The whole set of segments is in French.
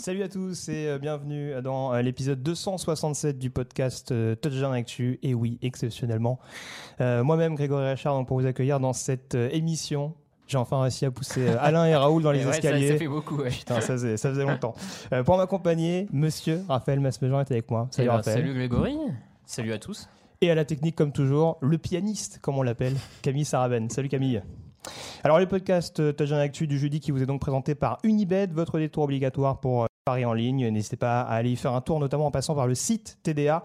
Salut à tous et euh, bienvenue dans euh, l'épisode 267 du podcast euh, Touchdown Actu. Et oui, exceptionnellement, euh, moi-même Grégory Richard donc pour vous accueillir dans cette émission. J'ai enfin réussi à pousser Alain et Raoul dans les ouais, escaliers. Ça, fait beaucoup, ouais. Putain, ça faisait, ça faisait longtemps. Euh, pour m'accompagner, monsieur Raphaël Masmejean est avec moi. Eh Salut ben, Raphaël. salut Grégory, salut à tous. Et à la technique, comme toujours, le pianiste, comme on l'appelle, Camille Saraben. Salut Camille. Alors, le podcast Touchdown Actu du jeudi qui vous est donc présenté par Unibet, votre détour obligatoire pour en ligne. N'hésitez pas à aller y faire un tour, notamment en passant par le site TDA.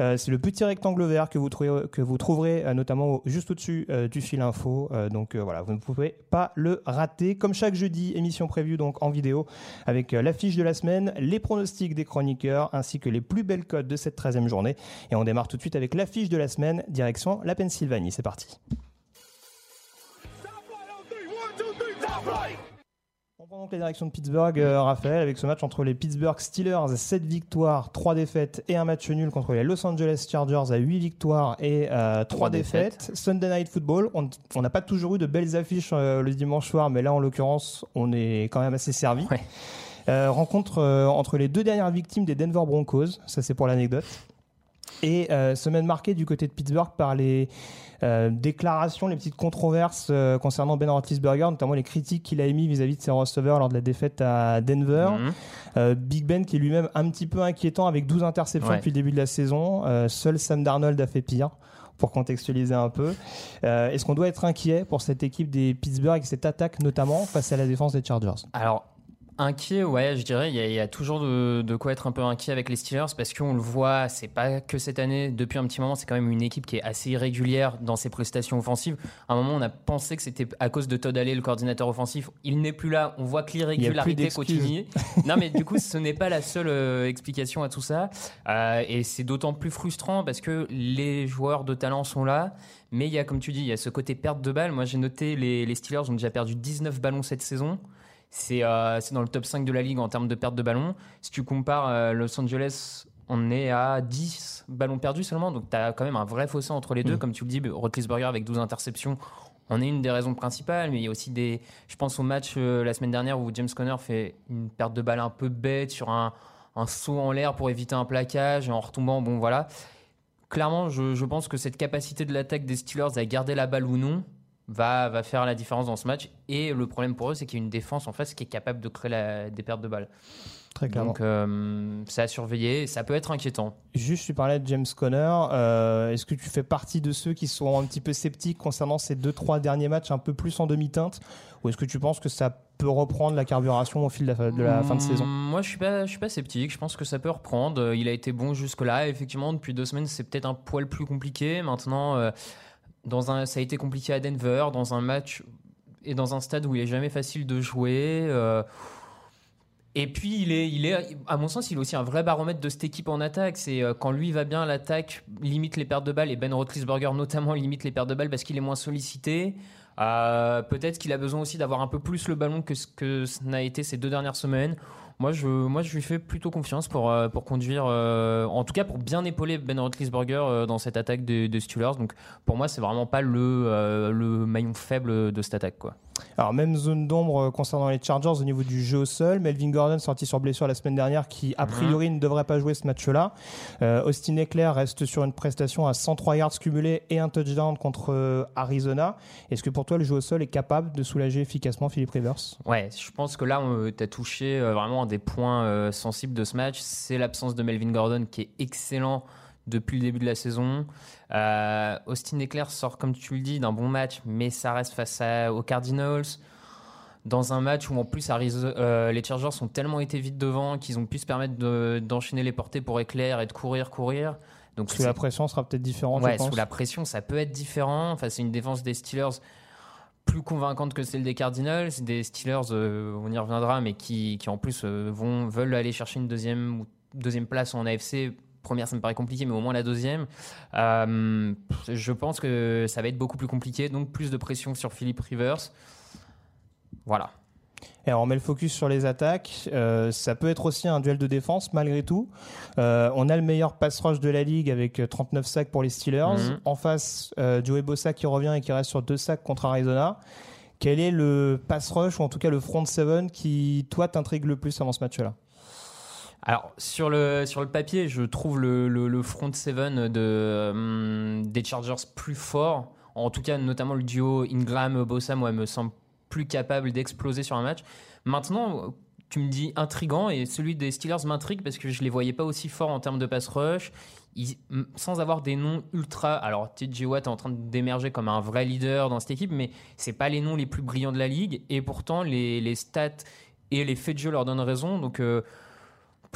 Euh, C'est le petit rectangle vert que vous trouverez, que vous trouverez euh, notamment juste au-dessus euh, du fil info. Donc voilà, vous ne pouvez pas le rater. Comme chaque jeudi, émission prévue donc en vidéo avec l'affiche de la semaine, les pronostics des chroniqueurs ainsi que les plus belles codes de cette 13e journée. Et on démarre tout de suite avec l'affiche de la semaine, direction la Pennsylvanie. C'est parti. Prend donc la direction de Pittsburgh, euh, Raphaël, avec ce match entre les Pittsburgh Steelers, 7 victoires, 3 défaites et un match nul contre les Los Angeles Chargers à 8 victoires et 3 Trois défaites. défaites. Sunday Night Football, on n'a pas toujours eu de belles affiches euh, le dimanche soir, mais là en l'occurrence, on est quand même assez servi. Ouais. Euh, rencontre euh, entre les deux dernières victimes des Denver Broncos, ça c'est pour l'anecdote. Et euh, semaine marquée du côté de Pittsburgh par les euh, déclarations, les petites controverses euh, concernant Ben Roethlisberger, notamment les critiques qu'il a émis vis-à-vis de ses receveurs lors de la défaite à Denver. Mhm. Euh, Big Ben qui est lui-même un petit peu inquiétant avec 12 interceptions Ouais. depuis le début de la saison. Euh, seul Sam Darnold a fait pire. Pour contextualiser un peu, Euh, est-ce qu'on doit être inquiet pour cette équipe des Pittsburgh et cette attaque notamment face à la défense des Chargers? Alors, inquiet, ouais, je dirais, il y, a- il y a toujours de, de quoi être un peu inquiet avec les Steelers parce qu'on le voit, c'est pas que cette année, depuis un petit moment, c'est quand même une équipe qui est assez irrégulière dans ses prestations offensives. À un moment, on a pensé que c'était à cause de Todd Haley, le coordinateur offensif. Il n'est plus là, on voit que l'irrégularité continue. non, mais du coup, ce n'est pas la seule euh, explication à tout ça. Euh, et c'est d'autant plus frustrant parce que les joueurs de talent sont là. Mais il y a, comme tu dis, il y a ce côté perte de balles. Moi, j'ai noté les, les Steelers ont déjà perdu 19 ballons cette saison. C'est euh, c'est dans le top 5 de la ligue en termes de perte de ballons. Si tu compares euh, Los Angeles, on est à 10 ballons perdus seulement. Donc, tu as quand même un vrai fossé entre les deux. Mm. Comme tu le dis, Roethlisberger avec 12 interceptions, on est une des raisons principales. Mais il y a aussi des. Je pense au match euh, la semaine dernière où James Conner fait une perte de balle un peu bête sur un, un saut en l'air pour éviter un plaquage et en retombant. Bon, voilà. Clairement, je, je pense que cette capacité de l'attaque des Steelers à garder la balle ou non va, va faire la différence dans ce match. Et le problème pour eux, c'est qu'il y a une défense en face qui est capable de créer la- des pertes de balles. Très clairement. Donc, euh, c'est à surveiller. et Ça peut être inquiétant. Juste, tu parlais de James Conner. Euh, Est-ce que tu fais partie de ceux qui sont un petit peu sceptiques concernant ces deux, trois derniers matchs un peu plus en demi-teinte? Ou est-ce que tu penses que ça peut reprendre la carburation au fil de la, de la fin de saison? Hum, Moi, je suis pas, je suis pas sceptique. Je pense que ça peut reprendre. Il a été bon jusque-là. Effectivement, depuis deux semaines, c'est peut-être un poil plus compliqué. Maintenant, euh, dans un, ça a été compliqué à Denver, dans un match et dans un stade où il est jamais facile de jouer. euh, et puis, il est, il est, à mon sens, il est aussi un vrai baromètre de cette équipe en attaque. C'est euh, quand lui va bien, l'attaque limite les pertes de balles et Ben Roethlisberger notamment limite les pertes de balles parce qu'il est moins sollicité. Euh, Peut-être qu'il a besoin aussi d'avoir un peu plus le ballon que ce que n'a été ces deux dernières semaines. Moi, je, moi, je lui fais plutôt confiance pour, euh, pour conduire, euh, en tout cas pour bien épauler Ben Roethlisberger euh, dans cette attaque des, des Steelers. Donc, pour moi, c'est vraiment pas le, euh, le maillon faible de cette attaque. Quoi. Alors, même zone d'ombre concernant les Chargers au niveau du jeu au sol. Melvin Gordon sorti sur blessure la semaine dernière qui, a priori, ne devrait pas jouer ce match-là. Euh, Austin Eckler reste sur une prestation à 103 yards cumulés et un touchdown contre Arizona. Est-ce que pour toi, le jeu au sol est capable de soulager efficacement Philippe Rivers? Ouais, je pense que là, tu as touché vraiment un des points euh, sensibles de ce match. C'est l'absence de Melvin Gordon qui est excellent depuis le début de la saison. Euh, Austin Eckler sort, comme tu le dis, d'un bon match, mais ça reste face à- aux Cardinals. dans un match où en plus euh, les Chargers ont tellement été vite devant qu'ils ont pu se permettre de- d'enchaîner les portées pour éclair et de courir, courir. Donc Sous la pression sera peut-être différente, ouais, je pense. sous la pression, ça peut être différent. Enfin, c'est une défense des Steelers plus convaincante que celle des Cardinals. Des Steelers, euh, on y reviendra, mais qui, qui en plus euh, vont, veulent aller chercher une deuxième, deuxième place en AFC. Première, ça me paraît compliqué, mais au moins la deuxième. Euh, je pense que ça va être beaucoup plus compliqué, donc plus de pression sur Philip Rivers. Voilà. Et alors, on met le focus sur les attaques. Euh, ça peut être aussi un duel de défense, malgré tout. Euh, on a le meilleur pass rush de la ligue avec euh, 39 sacs pour les Steelers. Mhm. En face, euh, Joey Bossa qui revient et qui reste sur deux sacs contre Arizona. Quel est le pass rush, ou en tout cas le front seven, qui, toi, t'intrigue le plus avant ce match-là? Alors, sur le, sur le papier, je trouve le, le, le front seven de, hum, des Chargers plus fort. En tout cas, notamment le duo Ingram-Bossa, moi, me semble plus capable d'exploser sur un match. Maintenant, tu me dis intrigant et celui des Steelers m'intrigue parce que je les voyais pas aussi forts en termes de pass rush. Ils- sans avoir des noms ultra. Alors, TJ Watt est en train d'émerger comme un vrai leader dans cette équipe, mais c'est pas les noms les plus brillants de la ligue. Et pourtant, les, les stats et les faits de jeu leur donnent raison. Donc, euh,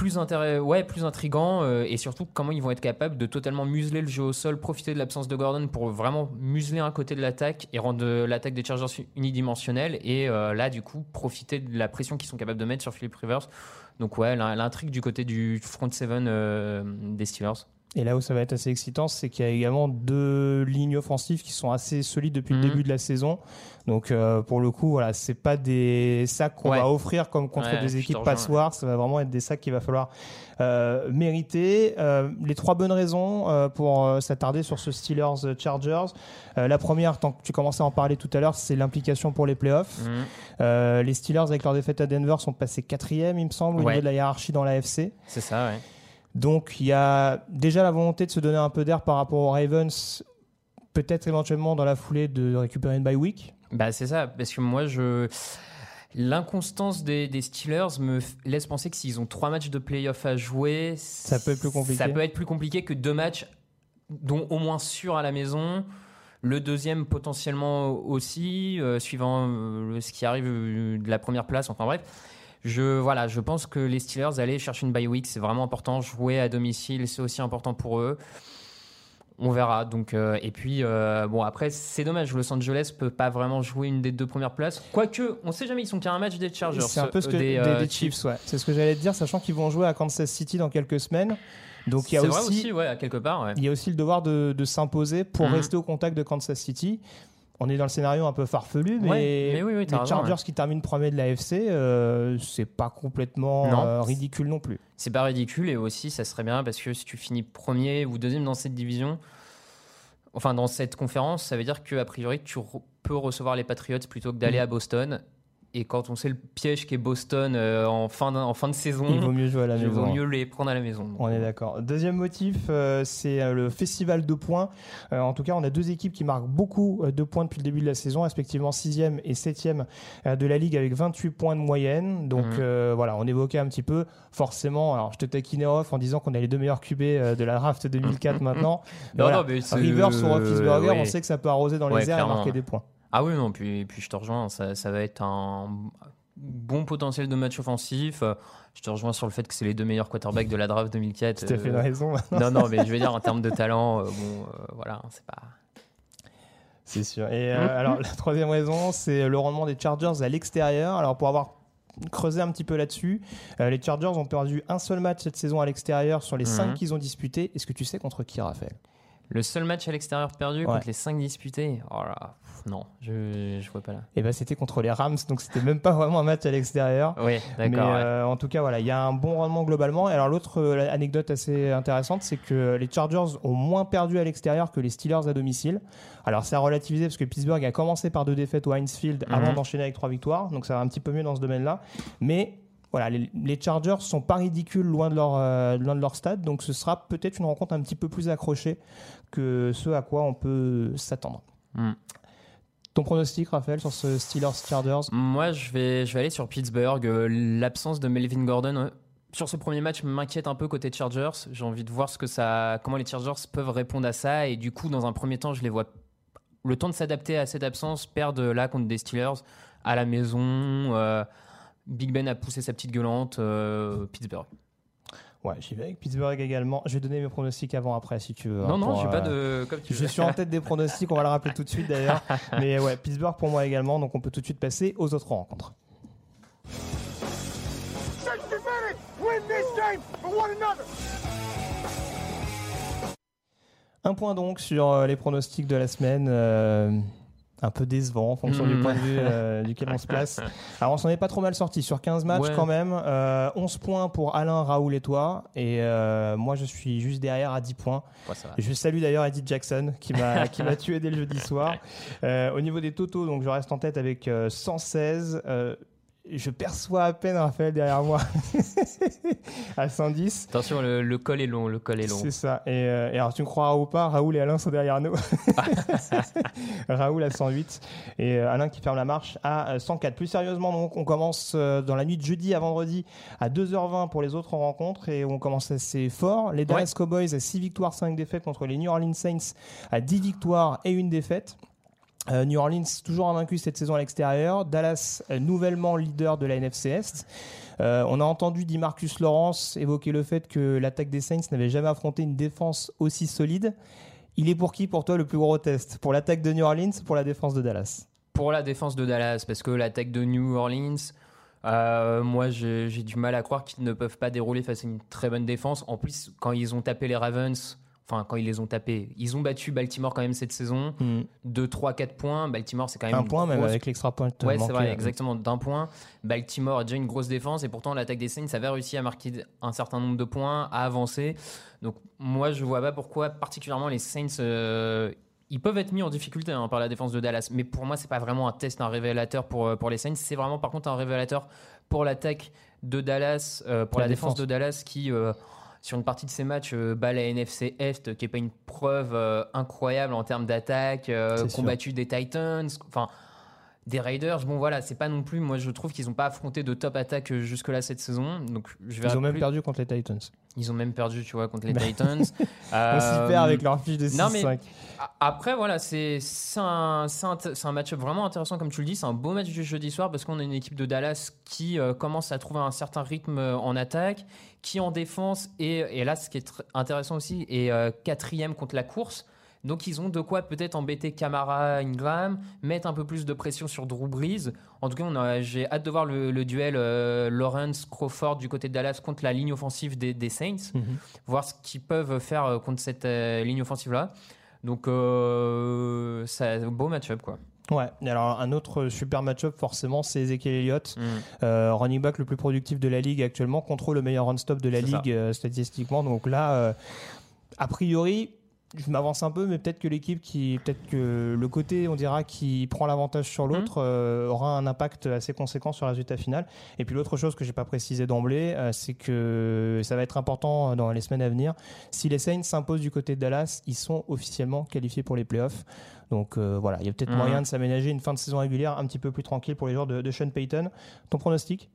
plus, ouais, intrigant euh, et surtout comment ils vont être capables de totalement museler le jeu au sol, profiter de l'absence de Gordon pour vraiment museler un côté de l'attaque et rendre l'attaque des Chargers unidimensionnelle et euh, là du coup profiter de la pression qu'ils sont capables de mettre sur Philip Rivers. Donc ouais, l'in- l'intrigue du côté du front seven euh, des Steelers. Et là où ça va être assez excitant, c'est qu'il y a également deux lignes offensives qui sont assez solides depuis Mhm. le début de la saison. Donc euh, pour le coup, voilà, c'est pas des sacs qu'on Ouais. va offrir comme contre Ouais, des équipes passoires. Ça va vraiment être des sacs qu'il va falloir euh, mériter. Euh, les trois bonnes raisons pour s'attarder sur ce Steelers Chargers. La première, tant que tu commençais à en parler tout à l'heure, c'est l'implication pour les playoffs. Mhm. Les Steelers, avec leur défaite à Denver, sont passés quatrième, il me semble, au Ouais. niveau de la hiérarchie dans la FC. C'est ça, ouais. Donc il y a déjà la volonté de se donner un peu d'air par rapport aux Ravens, peut-être éventuellement dans la foulée de récupérer une bye week. Bah c'est ça, parce que moi je l'inconstance des, des Steelers me laisse penser que s'ils ont trois matchs de playoff à jouer, Ça peut être plus compliqué. Ça peut être plus compliqué que deux matchs, dont au moins sûr à la maison. Le deuxième potentiellement aussi, euh, suivant euh, ce qui arrive euh, de la première place. Enfin bref, je voilà, je pense que les Steelers aller chercher une bye week, c'est vraiment important. Jouer à domicile, c'est aussi important pour eux. On verra. Donc, euh, et puis, euh, bon, après, c'est dommage. Los Angeles peut pas vraiment jouer une des deux premières places. Quoique, on sait jamais, ils sont qu'à un match des Chargers. C'est un peu ce que euh, des, des Chiefs, ouais. C'est ce que j'allais te dire, sachant qu'ils vont jouer à Kansas City dans quelques semaines. Donc il y a aussi, aussi, ouais, quelque part. ouais. il y a aussi le devoir de, de s'imposer pour Mhm. rester au contact de Kansas City. On est dans le scénario un peu farfelu, mais, Ouais, mais oui, oui, t'as les raison, Chargers qui terminent premier de la FC, euh, c'est pas complètement Non. euh, ridicule non plus. C'est pas ridicule et aussi ça serait bien parce que si tu finis premier ou deuxième dans cette division, enfin dans cette conférence, ça veut dire que a priori tu re- peux recevoir les Patriots plutôt que d'aller Mhm. à Boston. Et quand on sait le piège qu'est Boston euh, en, fin de, en fin de saison, Il vaut mieux jouer à la il maison. vaut mieux les prendre à la maison. On est d'accord. Deuxième motif, euh, c'est euh, le festival de points. Euh, en tout cas, on a deux équipes qui marquent beaucoup de points depuis le début de la saison, respectivement 6e et 7e euh, de la ligue avec 28 points de moyenne. Donc Mhm. voilà, on évoquait un petit peu, forcément, alors je te taquinais off en disant qu'on a les deux meilleurs QB de la draft 2004 maintenant. Non, Voilà. non, mais c'est- Rivers sur Roethlisberger, ouais. on sait que ça peut arroser dans les airs et marquer des points. Ah oui, non, puis, puis je te rejoins, ça, ça va être un bon potentiel de match offensif. Je te rejoins sur le fait que c'est les deux meilleurs quarterbacks de la draft 2004. Tu as fait Euh, une raison. non, non, mais je veux dire, en termes de talent, euh, bon, euh, voilà, c'est pas. C'est sûr. Et euh, Mhm. alors, la troisième raison, c'est le rendement des Chargers à l'extérieur. Alors, pour avoir creusé un petit peu là-dessus, euh, les Chargers ont perdu un seul match cette saison à l'extérieur sur les cinq qu'ils ont disputés. Est-ce que tu sais contre qui, Raphaël? Le seul match à l'extérieur perdu Ouais. contre les 5 disputés Oh là, pff, non, je je vois pas là. Eh ben, c'était contre les Rams, donc c'était même pas vraiment un match à l'extérieur. Oui, Mais d'accord. ouais. euh, en tout cas, voilà, il y a un bon rendement globalement. Et alors l'autre euh, anecdote assez intéressante, c'est que les Chargers ont moins perdu à l'extérieur que les Steelers à domicile. Alors c'est à relativiser parce que Pittsburgh a commencé par deux défaites au Heinz Field Mhm. avant d'enchaîner avec trois victoires, donc ça va un petit peu mieux dans ce domaine-là. Mais voilà, les, les Chargers sont pas ridicules loin de leur euh, loin de leur stade, donc ce sera peut-être une rencontre un petit peu plus accrochée que ce à quoi on peut s'attendre. Mm. Ton pronostic, Raphaël, sur ce Steelers Chargers? Moi, je vais, je vais aller sur Pittsburgh. Euh, L'absence de Melvin Gordon euh, sur ce premier match m'inquiète un peu côté Chargers. J'ai envie de voir ce que ça, comment les Chargers peuvent répondre à ça. Et du coup, dans un premier temps, je les vois le temps de s'adapter à cette absence, perdre là contre des Steelers. à la maison. euh, Big Ben a poussé sa petite gueulante. euh, Pittsburgh. Ouais, j'y vais avec Pittsburgh également. Je vais donner mes pronostics avant, après, si tu veux. non, hein, non, j'ai pas euh, de. Comme tu Je veux. suis en tête des pronostics, on va le rappeler tout de suite d'ailleurs. Mais ouais, Pittsburgh pour moi également, donc on peut tout de suite passer aux autres rencontres. 60 minutes. Win this game for one another. Un point donc sur euh, les pronostics de la semaine. euh, un peu décevant en fonction du Mm. point de vue euh, duquel on se place. Alors on s'en est pas trop mal sorti sur 15 matchs Ouais. quand même. Euh, 11 points pour Alain, Raoul et toi. Et euh, moi je suis juste derrière à 10 points. Ouais. Je salue d'ailleurs Eddie Jackson qui m'a qui m'a tué dès le jeudi soir. Euh, au niveau des totaux, donc je reste en tête avec euh, 116. Euh, je perçois à peine Raphaël derrière moi à 110. Attention, le, le col est long. Le col est long. C'est ça. Et, euh, et alors tu me croiras ou pas, Raoul et Alain sont derrière nous. Raoul à 108 et euh, Alain qui ferme la marche à euh, 104. Plus sérieusement, donc on commence euh, dans la nuit de jeudi à vendredi à 2h20 pour les autres rencontres et on commence assez fort. Les Dallas Cowboys à 6 victoires, 5 défaites contre les New Orleans Saints à 10 victoires et une défaite. Euh, New Orleans toujours invaincu cette saison à l'extérieur. Dallas nouvellement leader de la NFC Est. Euh, on a entendu dit Marcus Lawrence évoquer le fait que l'attaque des Saints n'avait jamais affronté une défense aussi solide. Il est pour qui pour toi le plus gros test? Pour l'attaque de New Orleans ou pour la défense de Dallas? Pour la défense de Dallas, parce que l'attaque de New Orleans, euh, moi j'ai du mal à croire qu'ils ne peuvent pas dérouler face à une très bonne défense. En plus, quand ils ont tapé les Ravens, enfin quand ils les ont tapés, ils ont battu Baltimore quand même cette saison. 2, 3, 4 points. Baltimore, c'est quand même. Un point même avec l'extra point. Ouais, c'est vrai, exactement, d'un point. Baltimore a déjà une grosse défense et pourtant l'attaque des Saints avait réussi à marquer un certain nombre de points, à avancer. Donc moi, je vois pas pourquoi particulièrement les Saints. euh, ils peuvent être mis en difficulté hein, par la défense de Dallas, mais pour moi, c'est pas vraiment un test, un révélateur pour, euh, pour les Saints. C'est vraiment par contre un révélateur pour l'attaque de Dallas, euh, pour La la, défense. défense. de Dallas qui, euh, sur une partie de ces matchs, euh, bat la NFC Est, qui est pas une preuve euh, incroyable en termes d'attaque, euh, sûr. combattu des Titans, enfin des Raiders. Bon voilà, c'est pas non plus. Moi, je trouve qu'ils n'ont pas affronté de top attaque euh, jusque-là cette saison. Donc je vais Ils ont même plus- perdu contre les Titans. Ils ont même perdu, tu vois, contre les Bah. Titans. Euh, s'y perd avec leur fiche de 6-5. non, mais- a- Après, voilà, c'est un, c'est un, c'est un match vraiment intéressant, comme tu le dis. C'est un beau match du jeudi soir parce qu'on a une équipe de Dallas qui euh, commence à trouver un certain rythme euh, en attaque, qui en défense, et, et là, ce qui est intéressant aussi, est euh, quatrième contre la course. Donc, ils ont de quoi peut-être embêter Camara, Ingram, mettre un peu plus de pression sur Drew Brees. En tout cas, on a- j'ai hâte de voir le, le duel euh, Lawrence-Crawford du côté de Dallas contre la ligne offensive des, des Saints Mhm. voir ce qu'ils peuvent faire euh, contre cette euh, ligne offensive là. Donc c'est un beau match-up quoi. Ouais, alors un autre super match-up forcément c'est Ezekiel Elliott, Mm. euh, running back le plus productif de la ligue actuellement, contre le meilleur run-stop de la ligue euh, statistiquement. Donc là, euh, a priori, je m'avance un peu, mais peut-être que l'équipe qui, peut-être que le côté, on dira, qui prend l'avantage sur l'autre, euh, aura un impact assez conséquent sur le résultat final. Et puis l'autre chose que j'ai pas précisé d'emblée, c'est que ça va être important dans les semaines à venir. Si les Saints s'imposent du côté de Dallas, ils sont officiellement qualifiés pour les playoffs. Donc euh, voilà, il y a peut-être Mhm. moyen de s'aménager une fin de saison régulière un petit peu plus tranquille pour les joueurs de, de Sean Payton. Ton pronostic?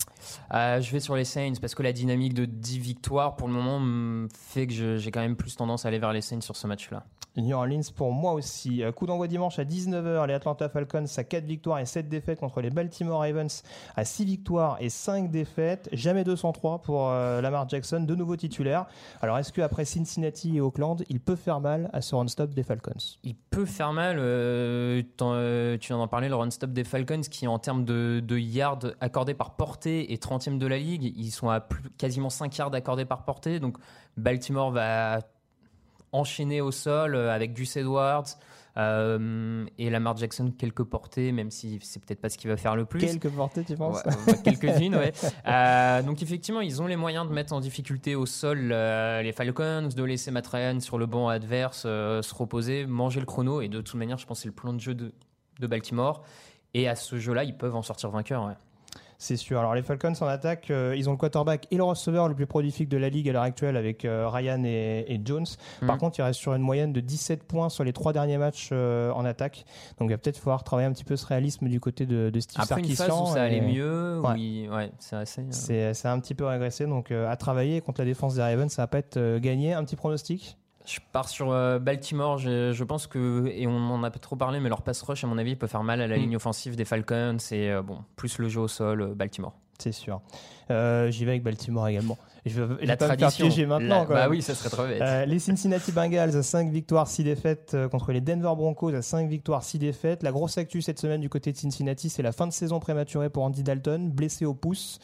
Euh, je vais sur les Saints parce que la dynamique de 10 victoires pour le moment me fait que j'ai quand même plus tendance à aller vers les Saints sur ce match-là. New Orleans pour moi aussi. Euh, Coup d'envoi dimanche à 19h, les Atlanta Falcons à 4 victoires et 7 défaites contre les Baltimore Ravens à 6 victoires et 5 défaites. Jamais 203 pour euh, Lamar Jackson, de nouveau titulaire. Alors est-ce qu'après Cincinnati et Auckland, il peut faire mal à ce run-stop des Falcons? Il peut faire mal, euh, euh, tu viens d'en parler, le run-stop des Falcons qui en termes de, de yards accordés par portée est 30e de la ligue. Ils sont à plus- quasiment 5 yards accordés par portée. Donc Baltimore va enchaîner au sol euh, avec Gus Edwards euh, et Lamar Jackson quelques portées, même si c'est peut-être pas ce qui va faire le plus. Quelques portées, tu penses Ouais, Quelques-unes, ouais. Euh, donc effectivement, ils ont les moyens de mettre en difficulté au sol euh, les Falcons, de laisser Matt Ryan sur le banc adverse euh, se reposer, manger le chrono. Et de toute manière, je pense que c'est le plan de jeu de, de Baltimore. Et à ce jeu-là, ils peuvent en sortir vainqueurs. ouais. C'est sûr. Alors les Falcons en attaque, euh, ils ont le quarterback et le receveur le plus prolifique de la ligue à l'heure actuelle avec euh, Ryan et, et Jones. Par Mhm. contre, il reste sur une moyenne de 17 points sur les trois derniers matchs euh, en attaque. Donc il va peut-être falloir travailler un petit peu ce réalisme du côté de, de Steve Après une phase Sarkisian. où ça allait et mieux, Ouais. il- ouais, c'est assez. C'est un petit peu régressé. Donc à travailler contre la défense des Ravens, ça va pas être gagné. Un petit pronostic? Je pars sur euh, Baltimore. Je, je pense que, et on en a pas trop parlé, mais leur pass rush, à mon avis, peut faire mal à la Mm. ligne offensive des Falcons. Et euh, bon, plus le jeu au sol, euh, Baltimore. C'est sûr. Euh, J'y vais avec Baltimore également. Je vais, je vais La pas me faire tradition. piéger maintenant. La- bah oui, ça serait trop bête. Euh, les Cincinnati Bengals à 5 victoires, 6 défaites euh, contre les Denver Broncos à 5 victoires, 6 défaites. La grosse actu cette semaine du côté de Cincinnati, c'est la fin de saison prématurée pour Andy Dalton, blessé au pouce.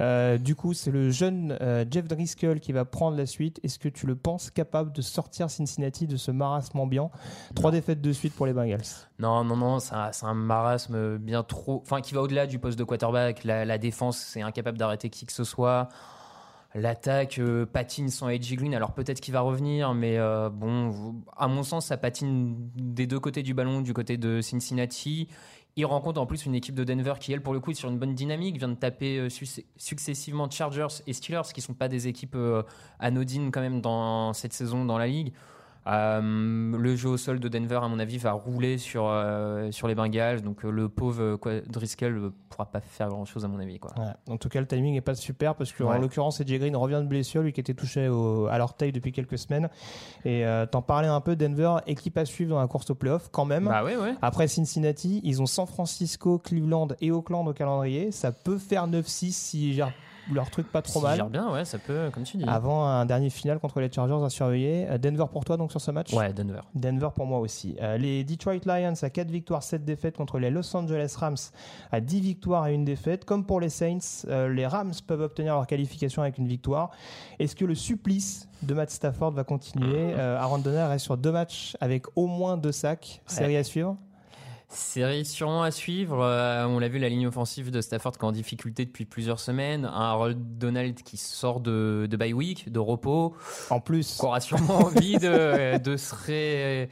Euh, du coup, c'est le jeune Jeff Driscoll qui va prendre la suite. Est-ce que tu le penses capable de sortir Cincinnati de ce marasme ambiant? Trois défaites de suite pour les Bengals. Non, non, non, c'est un, c'est un marasme bien trop. Enfin, qui va au-delà du poste de quarterback. La, la défense, c'est incapable d'arrêter qui que ce soit. L'attaque euh, patine sans AJ Green. Alors peut-être qu'il va revenir, mais euh, bon, à mon sens, ça patine des deux côtés du ballon, du côté de Cincinnati. Il rencontre en plus une équipe de Denver qui, elle, pour le coup, est sur une bonne dynamique, vient de taper euh, suc- successivement Chargers et Steelers, qui sont pas des équipes anodines quand même dans cette saison dans la ligue. Euh, le jeu au sol de Denver, à mon avis, va rouler sur, euh, sur les Bengals. Donc euh, le pauvre quoi, Driscoll ne pourra pas faire grand-chose, à mon avis. Quoi. Ouais. En tout cas, le timing n'est pas super parce que, en Ouais. l'occurrence, AJ Green revient de blessure, lui qui était touché au- à l'orteil depuis quelques semaines. Et t'en parlais un peu, Denver, équipe à suivre dans la course au playoff quand même. Bah ouais. Après Cincinnati, ils ont San Francisco, Cleveland et Auckland au calendrier. Ça peut faire 9-6 s'ils gèrent leur truc pas trop mal. gère bien, ouais, ça peut, comme tu dis. Avant un dernier final contre les Chargers à surveiller. Euh, Denver pour toi donc sur ce match? Ouais, Denver. Denver pour moi aussi. Euh, les Detroit Lions à 4 victoires, 7 défaites contre les Los Angeles Rams à 10 victoires et une défaite. Comme pour les Saints, euh, les Rams peuvent obtenir leur qualification avec une victoire. Est-ce que le supplice de Matt Stafford va continuer? Euh, Aaron Donner reste sur deux matchs avec au moins deux sacs. Série à suivre? Série sûrement à suivre. Euh, on l'a vu, la ligne offensive de Stafford qui est en difficulté depuis plusieurs semaines. Un Harold Donald qui sort de, de bye week, de repos. En plus, qui aura sûrement envie de, de se, ré-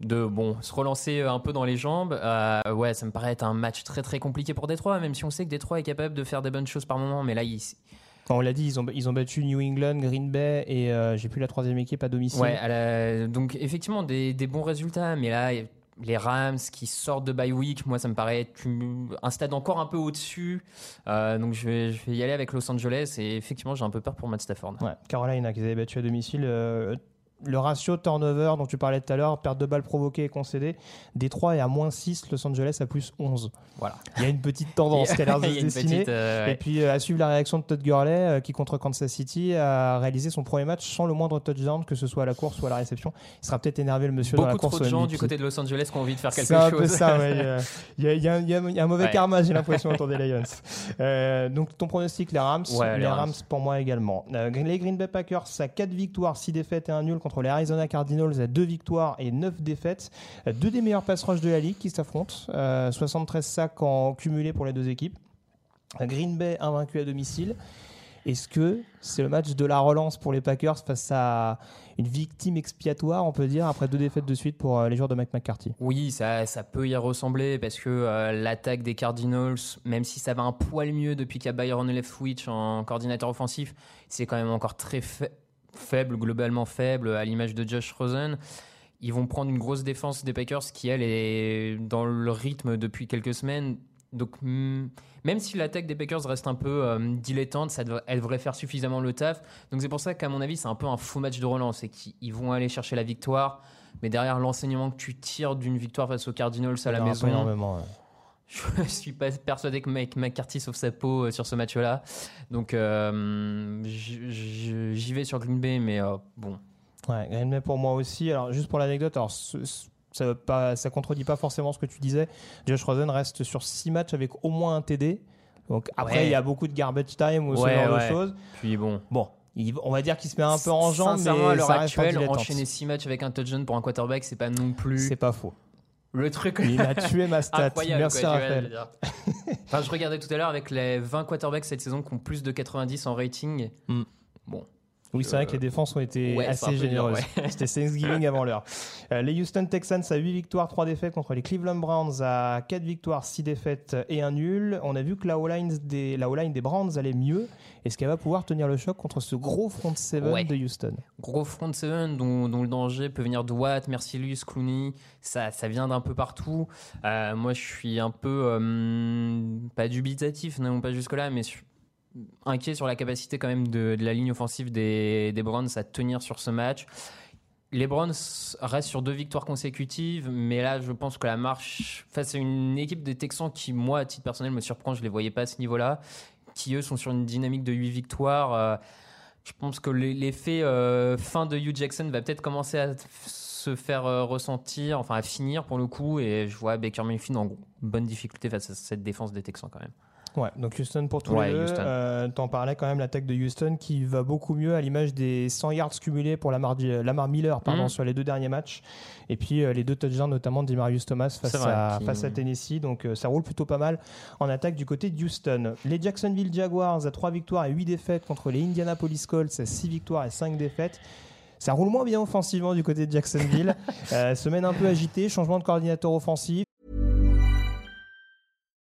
de bon, se relancer un peu dans les jambes. Euh, ouais, ça me paraît être un match très très compliqué pour Détroit, même si on sait que Détroit est capable de faire des bonnes choses par moment. Mais là, il, on l'a dit, ils ont, ils ont battu New England, Green Bay et euh, j'ai plus la troisième équipe à domicile. ouais, à la- donc effectivement des, des bons résultats, mais là. Les Rams qui sortent de bye week, moi ça me paraît être un stade encore un peu au-dessus. Euh, donc je vais, y aller avec Los Angeles et effectivement j'ai un peu peur pour Matt Stafford. Ouais, Carolina qu'ils avaient battu à domicile. euh, le ratio turnover dont tu parlais tout à l'heure, perte de balles provoquées et concédées, Détroit est à moins 6, Los Angeles à plus 11. Voilà. Il y a une petite tendance qui a l'air de se dessiner. petite, euh, ouais. Et puis euh, à suivre la réaction de Todd Gurley euh, qui contre Kansas City a réalisé son premier match sans le moindre touchdown que ce soit à la course ou à la réception. Il sera peut-être énervé le monsieur dans la Beaucoup course trop de gens du côté de Los Angeles qui ont envie de faire quelque C'est un chose. peu ça, ouais. Il y a- il y, a- il y a- il y a un mauvais Ouais. karma, j'ai l'impression, autour des Lions. Donc, ton pronostic, les Rams? Les les Rams. Rams. pour moi également. Les Green Bay Packers, à 4 victoires, 6 défaites et 1 nul contre les Arizona Cardinals à 2 victoires et 9 défaites. Deux des meilleurs pass rush de la ligue qui s'affrontent. Euh, 73 sacs en cumulé pour les deux équipes. Green Bay invaincu à domicile. Est-ce que c'est le match de la relance pour les Packers face à une victime expiatoire, on peut dire, après deux défaites de suite pour euh, les joueurs de Mike McCarthy? Oui, ça, ça peut y ressembler parce que euh, l'attaque des Cardinals, même si ça va un poil mieux depuis qu'il y a Byron Leftwich en coordinateur offensif, c'est quand même encore très fa- faible, globalement faible, à l'image de Josh Rosen. Ils vont prendre une grosse défense des Packers qui, elle, est dans le rythme depuis quelques semaines. Donc, hmm, même si l'attaque des Packers reste un peu euh, dilettante, ça devrait- elle devrait faire suffisamment le taf. Donc, c'est pour ça qu'à mon avis, c'est un peu un faux match de relance et qu'ils vont aller chercher la victoire. Mais derrière l'enseignement que tu tires d'une victoire face aux Cardinals à la maison, ouais. je suis pas persuadé que Mike McCarthy sauve sa peau euh, sur ce match-là. Donc euh, j'y vais sur Green Bay, mais euh, bon. Ouais, Green Bay pour moi aussi. Alors, juste pour l'anecdote, alors ce- ce- ça, ça contredit pas forcément ce que tu disais. Josh Rosen reste sur 6 matchs avec au moins un TD. Donc après, Ouais. il y a beaucoup de garbage time ou ce genre de choses. Puis bon. Bon, on va dire qu'il se met un peu en jambe, Sincèrement, à mais l'heure actuelle, enchaîner 6 matchs avec un touchdown pour un quarterback, c'est pas non plus C'est pas faux. Le truc Il a tué ma stat. incroyable. Merci quoi, vois, je Raphaël. enfin, je regardais tout à l'heure avec les 20 quarterbacks cette saison qui ont plus de 90 en rating. Hmm. Bon, Oui, c'est vrai que les défenses ont été ouais, assez généreuses. C'était Thanksgiving avant l'heure. Euh, les Houston Texans à 8 victoires, 3 défaites contre les Cleveland Browns à 4 victoires, 6 défaites et un nul. On a vu que la O-line des, la O-line des Browns allait mieux. Est-ce qu'elle va pouvoir tenir le choc contre ce gros front 7 Ouais. de Houston? Gros front seven dont, dont le danger peut venir de Watt, Mercilus, Clooney, ça, ça vient d'un peu partout. Euh, moi, je suis un peu euh, pas dubitatif, non pas jusque là, mais je suis inquiet sur la capacité quand même de, la ligne offensive des, des Browns à tenir sur ce match. les Browns restent sur deux victoires consécutives, mais là, je pense que la marche face à une équipe des Texans qui, moi, à titre personnel, me surprend. Je les voyais pas à ce niveau-là, qui eux sont sur une dynamique de 8 victoires. Euh, je pense que l'effet euh, fin de Hugh Jackson va peut-être commencer à se faire euh, ressentir, enfin à finir pour le coup, et je vois Baker Mayfield en bonne difficulté face à cette défense des Texans quand même. Ouais, donc Houston pour tous Ouais, les deux. Euh, T'en parlais quand même, l'attaque de Houston qui va beaucoup mieux à l'image des 100 yards cumulés pour Lamar, Lamar Miller pardon, Mhm. sur les deux derniers matchs. Et puis euh, les deux touchdowns notamment de Demarius Thomas face, C'est vrai, à, qui- face à Tennessee. Donc euh, ça roule plutôt pas mal en attaque du côté de Houston. Les Jacksonville Jaguars à 3 victoires et 8 défaites contre les Indianapolis Colts à 6 victoires et 5 défaites. Ça roule moins bien offensivement du côté de Jacksonville. Euh, semaine un peu agitée, changement de coordinateur offensif.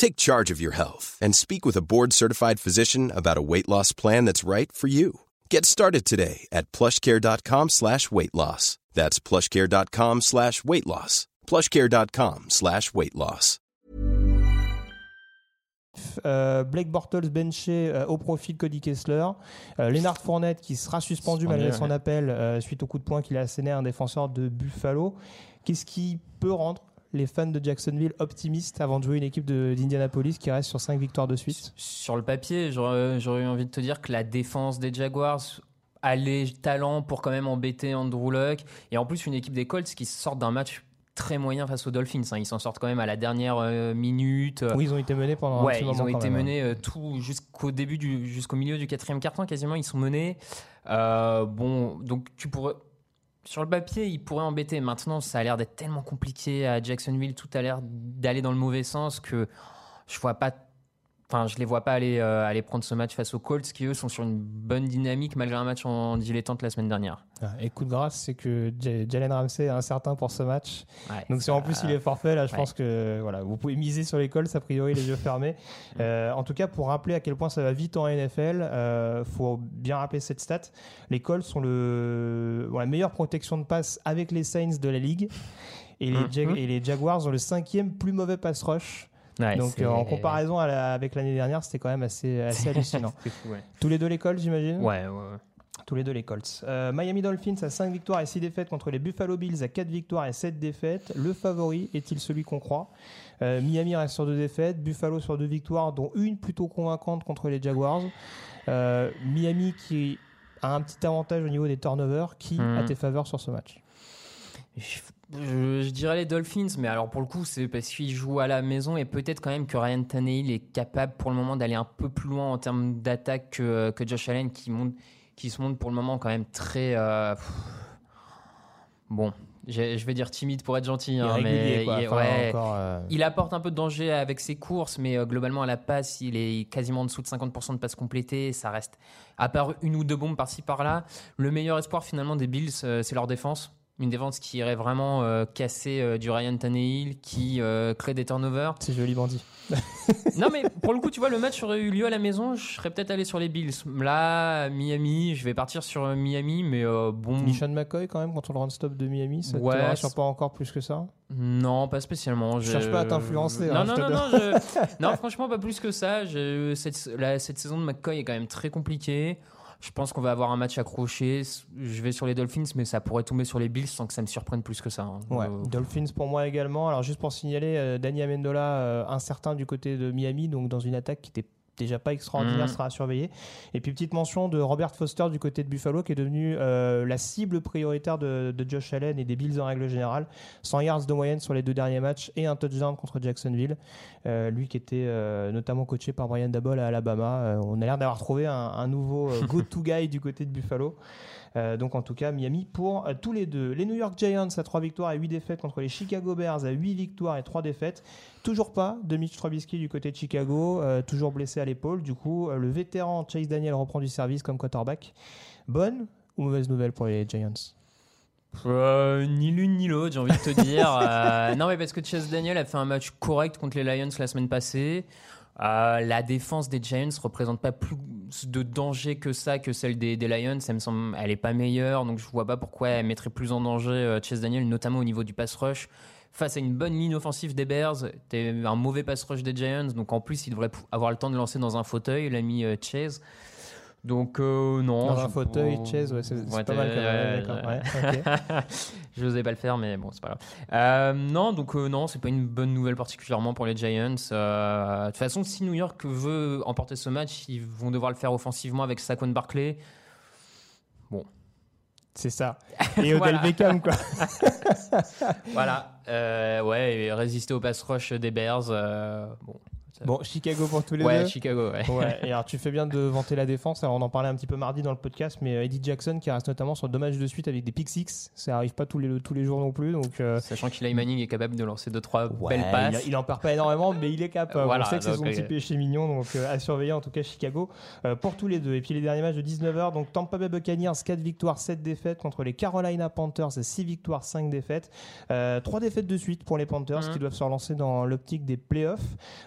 Take charge of your health and speak with a board-certified physician about a weight loss plan that's right for you. Get started today at plushcare.com slash weight loss. That's plushcare.com slash weight loss. plushcare.com slash weight loss. Euh, Blake Bortles benché euh, au profit de Cody Kessler. Euh, Leonard Fournette qui sera suspendu Suspendu, malgré ouais. son appel euh, suite au coup de poing qu'il a asséné à un défenseur de Buffalo. Qu'est-ce qui peut rendre les fans de Jacksonville optimistes avant de jouer une équipe de- d'Indianapolis qui reste sur 5 victoires de suite Sur le papier, j'aurais eu envie de te dire que la défense des Jaguars a les talents pour quand même embêter Andrew Luck. Et en plus, une équipe des Colts qui sort d'un match très moyen face aux Dolphins. hein. Ils s'en sortent quand même à la dernière euh, minute. Oui, ils ont été menés pendant un petit ils moment ont quand été même, hein. menés euh, tout jusqu'au début du jusqu'au milieu du quatrième quart-temps quasiment ils sont menés. Euh, bon, donc tu pourrais sur le papier ils pourraient embêter. Maintenant, ça a l'air d'être tellement compliqué à Jacksonville, tout a l'air d'aller dans le mauvais sens que je vois pas. Enfin, je les vois pas aller euh, aller prendre ce match face aux Colts qui eux sont sur une bonne dynamique malgré un match en dilettante la semaine dernière. Et coup de grâce, c'est que Jalen Ramsey est incertain pour ce match. Ouais, Donc si en plus il est forfait, là je ouais. pense que voilà, vous pouvez miser sur les Colts a priori les yeux fermés. Euh, en tout cas, pour rappeler à quel point ça va vite en NFL, euh, faut bien rappeler cette stat. Les Colts sont le, la meilleure protection de passe avec les Saints de la ligue. Et les, Mhm. Jag- et les Jaguars ont le cinquième plus mauvais pass rush. Ouais, Donc euh, en comparaison à la- avec l'année dernière, c'était quand même assez, assez hallucinant. c'est fou, ouais. Tous les deux les Colts, j'imagine? Ouais, ouais, ouais. tous les deux les Colts. Euh, Miami Dolphins à 5 victoires et 6 défaites contre les Buffalo Bills à 4 victoires et 7 défaites. Le favori est-il celui qu'on croit? Euh, Miami reste sur 2 défaites, Buffalo sur 2 victoires, dont une plutôt convaincante contre les Jaguars. Miami qui a un petit avantage au niveau des turnovers. Qui Hmm. a tes faveurs sur ce match? Je, dirais les Dolphins, mais alors pour le coup, c'est parce qu'ils jouent à la maison et peut-être quand même que Ryan Tannehill est capable pour le moment d'aller un peu plus loin en termes d'attaque que, que Josh Allen qui, monte, qui se montre pour le moment quand même très. euh, bon, je, vais dire timide pour être gentil, hein, mais quoi. il, Enfin, ouais, encore, euh, il apporte un peu de danger avec ses courses, mais euh, globalement à la passe, il est quasiment en dessous de 50% de passes complétées. Ça reste, à part une ou deux bombes par-ci par-là, le meilleur espoir finalement des Bills, euh, c'est leur défense. Une défense qui irait vraiment euh, casser euh, du Ryan Tannehill, qui euh, crée des turnovers. C'est joli bandit. non mais pour le coup, tu vois, le match aurait eu lieu à la maison, je serais peut-être allé sur les Bills. Là, Miami, je vais partir sur Miami, mais bon. Nishan McCoy quand même contre le run stop de Miami, ça Ouais, te rassure pas encore plus que ça? Non, pas spécialement. Je cherche pas à t'influencer, Non, hein, non, non, non, je- non, franchement, pas plus que ça. Je- Cette, la- cette saison de McCoy est quand même très compliquée. Je pense qu'on va avoir un match accroché. Je vais sur les Dolphins, mais ça pourrait tomber sur les Bills sans que ça me surprenne plus que ça. hein. Ouais, Euh, Dolphins pour moi également. Alors juste pour signaler, euh, Danny Amendola euh, incertain du côté de Miami, donc dans une attaque qui n'était déjà pas extraordinaire Mhm. sera à surveiller. Et puis petite mention de Robert Foster du côté de Buffalo qui est devenu euh, la cible prioritaire de, de Josh Allen et des Bills en règle générale. 100 yards de moyenne sur les deux derniers matchs et un touchdown contre Jacksonville. Euh, lui qui était euh, notamment coaché par Brian Dabol à Alabama. On a l'air d'avoir trouvé un, un nouveau go-to guy du côté de Buffalo. Donc en tout cas Miami pour tous les deux. Les New York Giants à 3 victoires et 8 défaites contre les Chicago Bears à 8 victoires et 3 défaites. Toujours pas de Mitch Trubisky du côté de Chicago, euh, toujours blessé à l'épaule. Du coup, euh, le vétéran Chase Daniel reprend du service comme quarterback. Bonne ou mauvaise nouvelle pour les Giants? Euh, ni l'une ni l'autre, j'ai envie de te dire. Non, mais parce que Chase Daniel a fait un match correct contre les Lions la semaine passée. La défense des Giants représente pas plus de danger que ça que celle des, des Lions. Ça me semble, elle est pas meilleure, donc je vois pas pourquoi elle mettrait plus en danger Chase Daniel, notamment au niveau du pass rush. Face à une bonne ligne offensive des Bears, t'es un mauvais pass rush des Giants, donc en plus il devrait avoir le temps de lancer dans un fauteuil, l'ami euh, Chase. Donc euh, non. Dans je- un fauteuil, Chase, ouais, c'est Ouais, pas mal. quand même, ouais, ouais. Je n'osais pas le faire, mais bon, c'est pas grave. Euh, non, donc euh, non, c'est pas une bonne nouvelle particulièrement pour les Giants. De toute façon, si New York veut emporter ce match, ils vont devoir le faire offensivement avec Saquon Barkley. C'est ça. Et Odell Voilà. Beckham, quoi. Voilà. Euh, ouais, résister au pass rush des Bears. euh, bon. Bon, Chicago pour tous les Ouais, deux. Chicago, ouais. Ouais, et alors tu fais bien de vanter la défense. Alors on en parlait un petit peu mardi dans le podcast, mais euh, Eddie Jackson qui reste notamment sur deux matchs de suite avec des pick six, ça arrive pas tous les, tous les jours non plus. Donc euh, Sachant qu'Eli Manning est capable de lancer deux trois ouais, belles il, passes. il en perd pas énormément, mais il est capable. Voilà, on sait que c'est son donc, petit euh, péché mignon, donc euh, à surveiller en tout cas Chicago pour tous les deux. Et puis les derniers matchs de 19h, donc Tampa Bay Buccaneers 4 victoires, 7 défaites contre les Carolina Panthers 6 victoires, 5 défaites. Euh, 3 défaites de suite pour les Panthers Mhm. qui doivent se relancer dans l'optique des playoffs.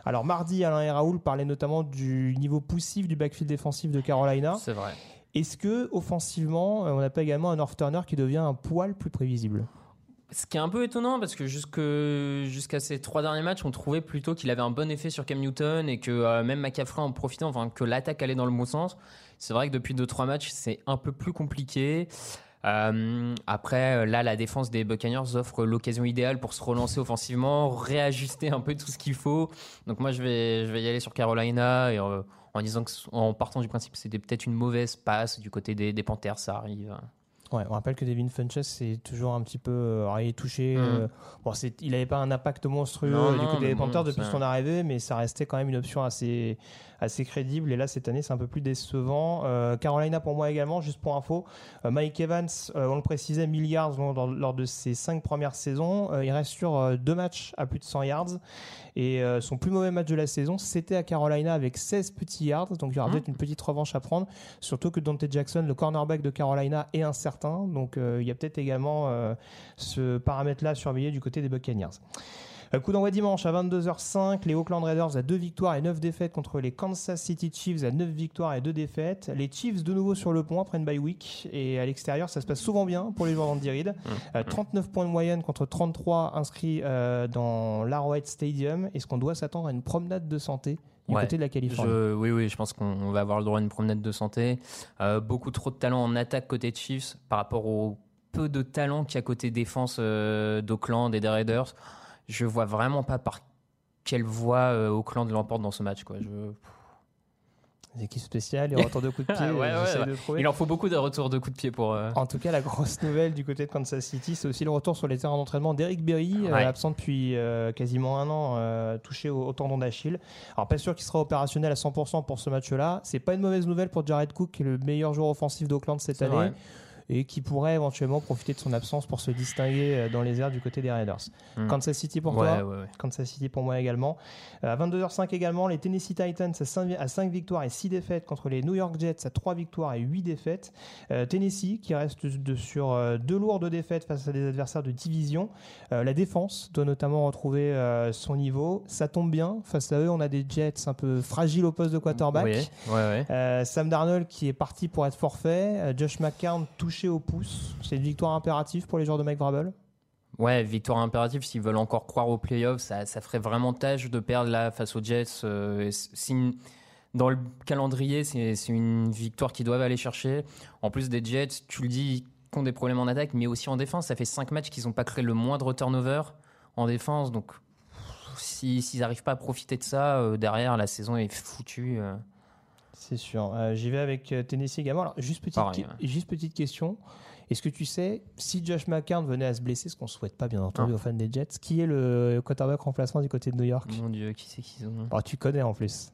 Alors mardi, Alain et Raoul parlaient notamment du niveau poussif du backfield défensif de Carolina. C'est vrai. Est-ce que offensivement, euh, on n'a pas également un North Turner qui devient un poil plus prévisible? Ce qui est un peu étonnant parce que jusque, jusqu'à ces trois derniers matchs, on trouvait plutôt qu'il avait un bon effet sur Cam Newton et que euh, même McCaffrey en profitant, enfin que l'attaque allait dans le bon sens. C'est vrai que depuis deux trois matchs, c'est un peu plus compliqué. Euh, après, euh, là, la défense des Buccaneers offre l'occasion idéale pour se relancer offensivement, réajuster un peu tout ce qu'il faut. Donc moi, je vais, je vais y aller sur Carolina et, euh, en disant que, en partant du principe c'était peut-être une mauvaise passe du côté des, des Panthers, ça arrive. Ouais, on rappelle que Devin Funches c'est toujours un petit peu euh, alors, il est touché. Mm. euh, bon, c'est, il n'avait pas un impact monstrueux Non, euh, du non, côté des bon, Panthers depuis son arrivée, mais ça restait quand même une option assez assez crédible. Et là cette année c'est un peu plus décevant. Euh, Carolina pour moi également, juste pour info, euh, Mike Evans, euh, on le précisait, milliards lors, lors- lors de ses cinq premières saisons. Euh, il reste sur euh, deux matchs à plus de 100 yards. Et euh, son plus mauvais match de la saison, c'était à Carolina avec 16 petits yards. Donc il y aura Mhm. peut-être une petite revanche à prendre. Surtout que Dante Jackson, le cornerback de Carolina, est incertain. Donc euh, il y a peut-être également euh, ce paramètre-là à surveiller du côté des Buccaneers. Coup d'envoi dimanche à 22h05, les Oakland Raiders à 2 victoires et 9 défaites contre les Kansas City Chiefs à 9 victoires et 2 défaites. Les Chiefs de nouveau sur le point, prennent bye week et à l'extérieur ça se passe souvent bien pour les joueurs d'Andy Reid. Euh, 39 points de moyenne contre 33 inscrits euh, dans l'Arrowhead Stadium. Est-ce qu'on doit s'attendre à une promenade de santé du Ouais. côté de la Californie? Je- oui, oui, je pense qu'on va avoir le droit à une promenade de santé. Euh, beaucoup trop de talent en attaque côté Chiefs par rapport au peu de talent qu'il y a côté défense euh, d'Oakland et des Raiders. Je vois vraiment pas par quelle voie euh, Oakland l'emporte dans ce match. Quoi. Je... Les équipes spéciales, les retours de coups de pied, Ouais, ouais, j'essaie ouais. de trouver. Il en faut beaucoup de retours de coups de pied pour. euh, En tout cas, la grosse nouvelle du côté de Kansas City, c'est aussi le retour sur les terrains d'entraînement d'Eric Berry, euh, absent depuis euh, quasiment un an, touché au, au tendon d'Achille. Alors, pas sûr qu'il sera opérationnel à 100% pour ce match-là. C'est pas une mauvaise nouvelle pour Jared Cook, qui est le meilleur joueur offensif d'Oakland cette année. vrai. Et qui pourrait éventuellement profiter de son absence pour se distinguer euh, dans les airs du côté des Raiders. Hmm. Kansas City pour ouais, toi ouais, ouais. Kansas City pour moi également. Euh, à 22h05 également, les Tennessee Titans à 5, à 5 victoires et 6 défaites contre les New York Jets à 3 victoires et 8 défaites. Euh, Tennessee qui reste de, sur euh, deux lourdes défaites face à des adversaires de division. Euh, la défense doit notamment retrouver son niveau. Ça tombe bien. Face à eux, on a des Jets un peu fragiles au poste de quarterback. Oui, Sam Darnold qui est parti pour être forfait. Josh McCown au pouce. C'est une victoire impérative pour les joueurs de Mike Vrabel. Ouais, victoire impérative s'ils veulent encore croire aux playoffs. Ça, ferait vraiment tâche de perdre là face aux Jets. Euh, si dans le calendrier, c'est une victoire qu'ils doivent aller chercher. En plus des Jets, tu le dis, qui ont des problèmes en attaque, mais aussi en défense. Ça fait 5 matchs qu'ils n'ont pas créé le moindre turnover en défense. Donc si- s'ils n'arrivent pas à profiter de ça, euh, derrière, la saison est foutue. euh. C'est sûr. Euh, J'y vais avec euh, Tennessee également. Alors, juste petite, Pareil, juste petite question. Est-ce que tu sais, si Josh McCown venait à se blesser, ce qu'on ne souhaite pas bien entendu Non. aux fans des Jets, qui est le quarterback remplaçant du côté de New York? Mon Dieu, qui c'est qu'ils ont Alors, Tu connais en plus.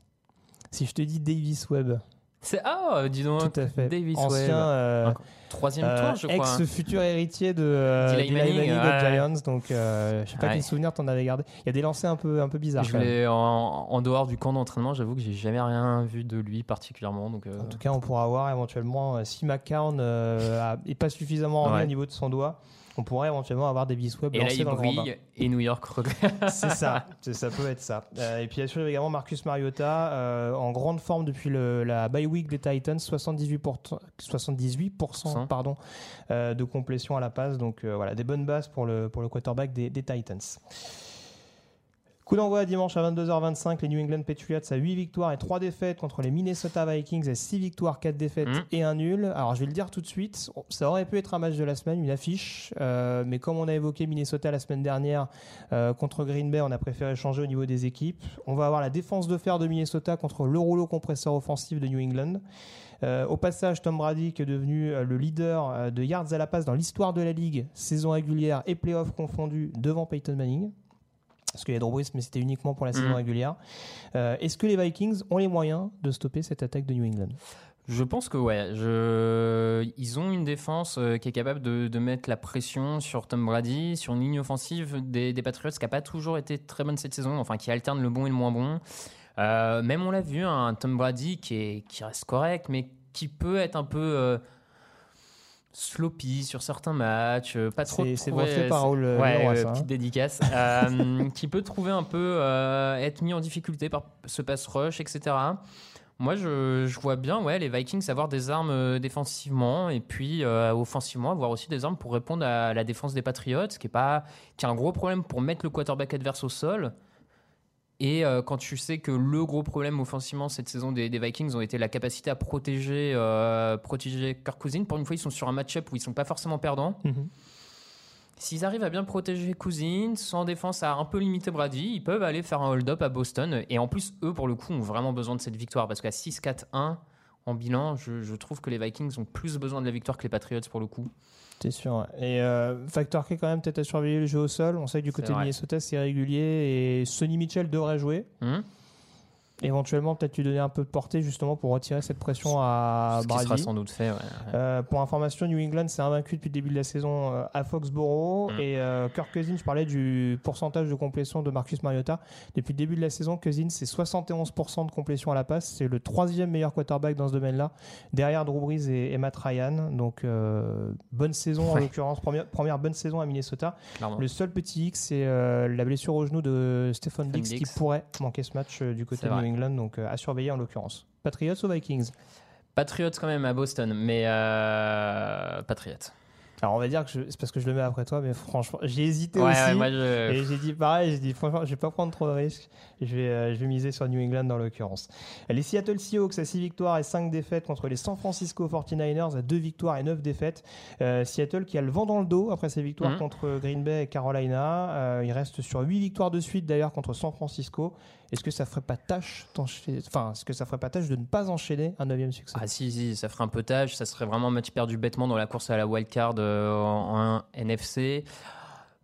Si je te dis Davis Webb, C'est ah, dis donc. tout à fait. Davis Ancien Webb. euh, Troisième euh, tour, je crois. hein. ex-futur héritier de euh, d'Eli Manning, Manning ouais, des. Giants. Donc, euh, je sais pas Ouais. quel souvenir t'en avais gardé. Il y a des lancers un peu, un peu bizarres. Je l'ai en, en dehors du camp d'entraînement, j'avoue que j'ai jamais rien vu de lui particulièrement. Donc, En tout cas, on pourra voir éventuellement si McCown euh, a- est pas suffisamment en Ouais. au niveau de son doigt. On pourrait éventuellement avoir Davis Webb et là, il dans le grand bain. brille et New York. C'est ça, ça peut être ça. Euh, et puis assure également Marcus Mariota euh, en grande forme depuis le- la bye week des Titans, 78%, 78% pardon, euh, de complétion à la passe. Donc euh, voilà, des bonnes bases pour le, pour le quarterback des, des Titans. Coup d'envoi dimanche à 22h25, les New England Patriots à 8 victoires et 3 défaites contre les Minnesota Vikings à 6 victoires, 4 défaites Mhm. et un nul. Alors je vais le dire tout de suite, ça aurait pu être un match de la semaine, une affiche, euh, mais comme on a évoqué Minnesota la semaine dernière euh, contre Green Bay, on a préféré changer au niveau des équipes. On va avoir la défense de fer de Minnesota contre le rouleau compresseur offensif de New England. Euh, au passage, Tom Brady, qui est devenu euh, le leader euh, de yards à la passe dans l'histoire de la ligue, saison régulière et playoff confondus, devant Peyton Manning. Parce qu'il y a Drew Brees, mais c'était uniquement pour la saison Mhm. régulière. Euh, Est-ce que les Vikings ont les moyens de stopper cette attaque de New England? Je pense que ouais. Je... Ils ont une défense qui est capable de, de mettre la pression sur Tom Brady, sur une ligne offensive des, des Patriots qui n'a pas toujours été très bonne cette saison, enfin qui alterne le bon et le moins bon. Euh, même on l'a vu, un Tom Brady qui, est, qui reste correct, mais qui peut être un peu euh, sloppy sur certains matchs, euh, pas trop. C'est breveté par Raoul euh, Ouais, Leroy, hein. petite dédicace. Qui peut trouver un peu être mis en difficulté par ce pass rush, etc. Moi, je, je vois bien ouais, les Vikings avoir des armes défensivement et puis euh, offensivement avoir aussi des armes pour répondre à la défense des Patriots, qui est, pas, qui est un gros problème pour mettre le quarterback adverse au sol. Et euh, quand tu sais que le gros problème offensivement cette saison des, des Vikings ont été la capacité à protéger, euh, protéger Kirk pour une fois ils sont sur un match-up où ils sont pas forcément perdants. Mhm. S'ils arrivent à bien protéger Cousins, sans défense à un peu limiter Brady, ils peuvent aller faire un hold-up à Boston. Et en plus, eux, pour le coup, ont vraiment besoin de cette victoire. Parce qu'à 6-4-1, en bilan, je, je trouve que les Vikings ont plus besoin de la victoire que les Patriots, pour le coup. C'est sûr. ouais. Et euh, facteur clé quand même peut-être à surveiller le jeu au sol. On sait que du côté de. Minnesota c'est régulier et Sonny Mitchell devrait jouer. Hum Éventuellement peut-être lui donner un peu de portée justement pour retirer cette pression à Ce Brady. sera sans doute fait. ouais. Euh, pour information, New England c'est invaincu depuis le début de la saison euh, à Foxborough Mm. et euh, Kirk Cousins, je parlais du pourcentage de complétion de Marcus Mariota. Depuis le début de la saison, Cousins c'est 71% de complétion à la passe, c'est le troisième meilleur quarterback dans ce domaine-là, derrière Drew Brees et, et Matt Ryan. Donc euh, bonne saison en Ouais. l'occurrence, première, première bonne saison à Minnesota. Clairement. Le seul petit X, c'est la blessure au genou de Stephen Dix qui pourrait manquer ce match du côté de New vrai. England, donc euh, à surveiller en l'occurrence. Patriots ou Vikings? Patriots quand même à Boston, mais euh, Patriots. Alors on va dire que c'est parce que je le mets après toi, mais franchement, j'ai hésité Ouais, aussi. ouais, moi je. Et j'ai dit pareil, j'ai dit franchement, je vais pas prendre trop de risques. Je vais, euh, je vais miser sur New England dans l'occurrence. Les Seattle Seahawks à 6 victoires et 5 défaites contre les San Francisco 49ers à 2 victoires et 9 défaites. Euh, Seattle qui a le vent dans le dos après ses victoires Mhm. contre Green Bay et Carolina. Euh, il reste sur 8 victoires de suite d'ailleurs contre San Francisco. Est-ce que ça ferait pas tâche enfin, est-ce que ça ferait pas tâche de ne pas enchaîner un neuvième succès? Ah si, si, ça ferait un peu tâche, ça serait vraiment un match perdu bêtement dans la course à la wildcard euh, en, en NFC.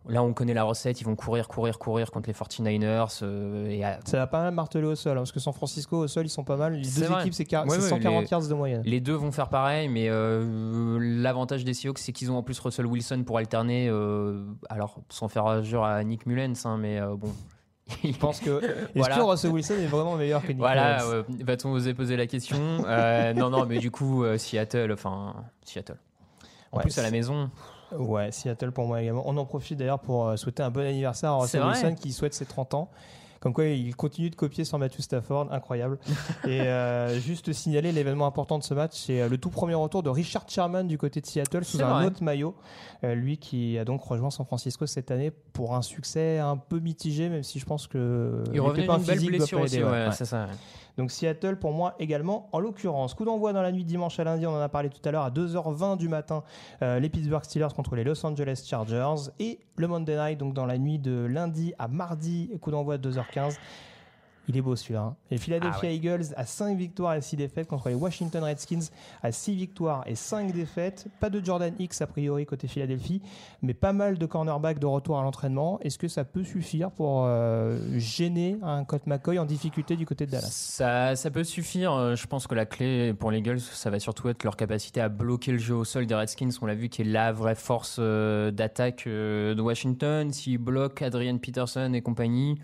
Là, on connaît la recette, ils vont courir, courir, courir contre les 49ers. euh, et à- Ça va pas mal marteler au sol, hein, parce que San Francisco au sol ils sont pas mal. Les deux vrai. équipes c'est Ouais, ouais, 140 les- yards de moyenne. les deux vont faire pareil, mais euh, l'avantage des Seahawks, c'est qu'ils ont en plus Russell Wilson pour alterner. euh, alors, sans faire injure à Nick Mullens, hein, mais bon. Je pense que est-ce que Russell Wilson est vraiment meilleur que Nick Voilà, euh, va-t-on oser poser la question Euh, Non, non, mais du coup, euh, Seattle, enfin, Seattle. En Ouais, plus, à la maison, Ouais, Seattle pour moi également. On en profite d'ailleurs pour souhaiter un bon anniversaire à Russell. Wilson qui souhaite ses 30 ans. Comme quoi, il continue de copier sur Matthew Stafford, incroyable. Et euh, juste signaler l'événement important de ce match, c'est euh, le tout premier retour de Richard Sherman du côté de Seattle sous un vrai. autre maillot. Euh, lui qui a donc rejoint San Francisco cette année pour un succès un peu mitigé, même si je pense que Il revenait d'une belle blessure aussi, ouais. ouais, ça. ouais. Donc Seattle pour moi également en l'occurrence. Coup d'envoi dans la nuit de dimanche à lundi, on en a parlé tout à l'heure à 2h20 du matin, euh, les Pittsburgh Steelers contre les Los Angeles Chargers et le Monday Night donc dans la nuit de lundi à mardi, coup d'envoi à 2h15. Il est beau celui-là. hein. Les Philadelphia Ah ouais. Eagles à 5 victoires et 6 défaites contre les Washington Redskins à 6 victoires et 5 défaites. Pas de Jordan X a priori côté Philadelphie, mais pas mal de cornerbacks de retour à l'entraînement. Est-ce que ça peut suffire pour euh, gêner un Colt McCoy en difficulté du côté de Dallas? Ça, ça peut suffire. Euh, Je pense que la clé pour les Eagles, ça va surtout être leur capacité à bloquer le jeu au sol des Redskins. On l'a vu qui est la vraie force euh, d'attaque de Washington. S'ils bloquent Adrian Peterson et compagnie,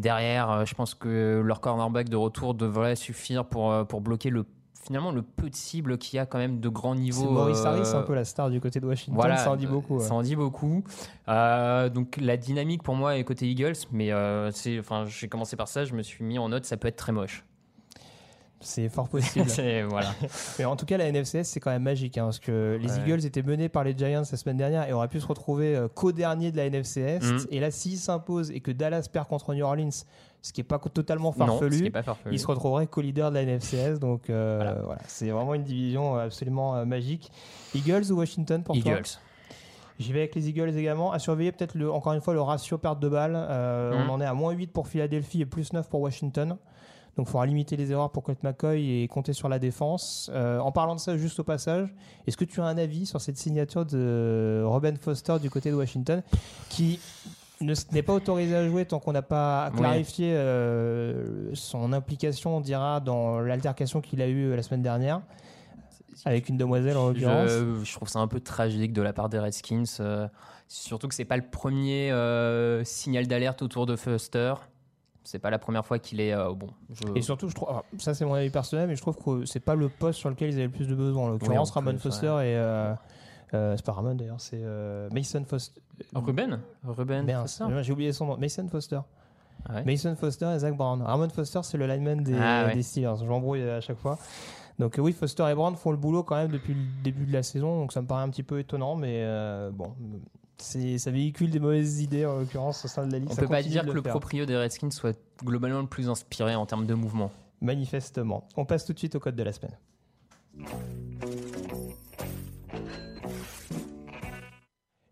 derrière, euh, je pense que leur cornerback de retour devrait suffire pour, euh, pour bloquer le finalement le peu de cibles qu'il y a quand même de grand niveau. C'est Maurice euh, Harris, un peu la star du côté de Washington. Voilà, ça en dit beaucoup. ouais. Ça en dit beaucoup. Euh, donc la dynamique pour moi est côté Eagles, mais euh, c'est, enfin, j'ai commencé par ça, je me suis mis en note, ça peut être très moche. C'est fort possible. Voilà. Mais en tout cas, la NFCS, c'est quand même magique. hein, parce que les Ouais. Eagles étaient menés par les Giants la semaine dernière et auraient pu se retrouver euh, qu'au dernier de la NFCS. Mhm. Et là, s'ils s'imposent et que Dallas perd contre New Orleans, ce qui n'est pas totalement Non, farfelu, pas farfelu. ils se retrouveraient co-leader de la NFCS. Donc euh, voilà, c'est vraiment une division absolument euh, magique. Eagles ou Washington pour toi? Eagles. J'y vais avec les Eagles également. À surveiller peut-être encore une fois le ratio perte de balles. Euh, Mhm. On en est à moins 8 pour Philadelphie et plus 9 pour Washington. Donc il faudra limiter les erreurs pour Colt McCoy et compter sur la défense. Euh, en parlant de ça, juste au passage, est-ce que tu as un avis sur cette signature de Robin Foster du côté de Washington qui ne- n'est pas autorisé à jouer tant qu'on n'a pas Oui. clarifié euh, son implication, on dira, dans l'altercation qu'il a eue la semaine dernière avec une demoiselle en l'occurrence? Je, je trouve ça un peu tragique de la part des Redskins. euh, surtout que c'est pas le premier euh, signal d'alerte autour de Foster. C'est pas la première fois qu'il est euh, bon. je- Et surtout, je trouve, alors, ça c'est mon avis personnel, mais je trouve que c'est pas le poste sur lequel ils avaient le plus de besoin. En l'occurrence, Oui, Ramon plus, Foster et. euh, euh, c'est pas Ramon d'ailleurs, c'est euh, Mason Foster. Ruben, Ruben. Merde, Foster j'ai oublié son nom. Mason Foster. Ah ouais. Mason Foster et Zach Brown. Ramon Foster, c'est le lineman des, Ah ouais. des Steelers. Je m'embrouille à chaque fois. Donc euh, oui, Foster et Brown font le boulot quand même depuis le début de la saison, donc ça me paraît un petit peu étonnant, mais euh, bon, ça véhicule des mauvaises idées en l'occurrence au sein de la ligue. On Ça peut pas dire que le faire. proprio des Redskins soit globalement le plus inspiré en termes de mouvement. Manifestement. On passe tout de suite au code de la semaine.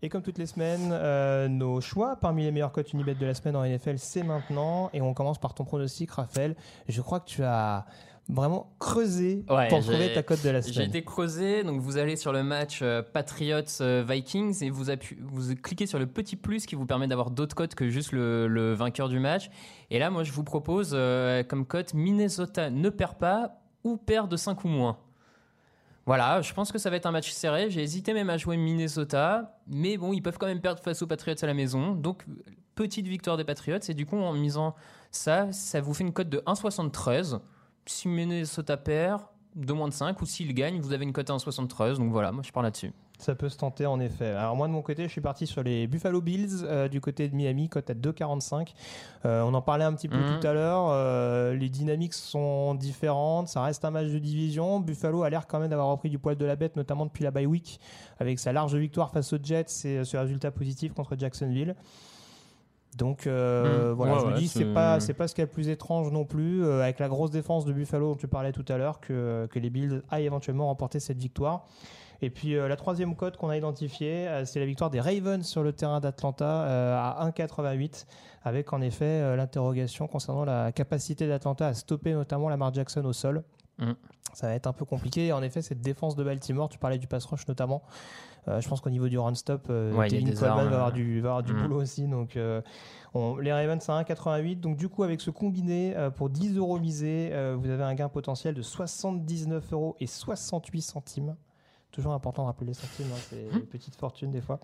Et comme toutes les semaines, euh, nos choix parmi les meilleurs codes Unibet de la semaine en NFL, c'est maintenant. Et on commence par ton pronostic, Raphaël. Je crois que tu as vraiment creusé Ouais, pour j'ai- trouver ta cote de la J'ai semaine. été creusé, donc vous allez sur le match euh, Patriots-Vikings et vous, cliquez sur le petit plus qui vous permet d'avoir d'autres cotes que juste le, le vainqueur du match. Et là, moi, je vous propose euh, comme cote Minnesota ne perd pas ou perd de 5 ou moins. Voilà, je pense que ça va être un match serré. J'ai hésité même à jouer Minnesota, mais bon, ils peuvent quand même perdre face aux Patriots à la maison. Donc, petite victoire des Patriots. Et du coup, en misant ça, ça vous fait une cote de 1,73. Si Minnesota perd, de moins de 5, ou s'il gagne, vous avez une cote à 1,73. Donc voilà, moi je pars là-dessus. Ça peut se tenter en effet. Alors moi de mon côté, je suis parti sur les Buffalo Bills euh, du côté de Miami, cote à 2,45. Euh, on en parlait un petit peu Mhm. tout à l'heure. euh, les dynamiques sont différentes. Ça reste un match de division. Buffalo a l'air quand même d'avoir repris du poil de la bête, notamment depuis la bye week, avec sa large victoire face aux Jets et ce résultat positif contre Jacksonville. Donc euh, Mhm. voilà, Ouais, je me ouais, dis c'est pas c'est pas ce qu'il y a de plus étrange non plus euh, avec la grosse défense de Buffalo dont tu parlais tout à l'heure que, que les Bills aillent éventuellement remporter cette victoire. Et puis euh, la troisième cote qu'on a identifiée, c'est la victoire des Ravens sur le terrain d'Atlanta à 1,88, avec en effet l'interrogation concernant la capacité d'Atlanta à stopper notamment Lamar Jackson au sol. Mm. Ça va être un peu compliqué. En effet, cette défense de Baltimore, tu parlais du pass rush notamment. euh, je pense qu'au niveau du run stop, euh, Ouais, Devin Coleman va avoir euh. du, va avoir du Mm. boulot aussi. Donc euh, on- les Ravens à 1,88. Donc du coup, avec ce combiné, pour 10 euros misés, vous avez un gain potentiel de 79 euros et 68 centimes. Toujours important de rappeler les centimes, hein, c'est une petite fortune des fois.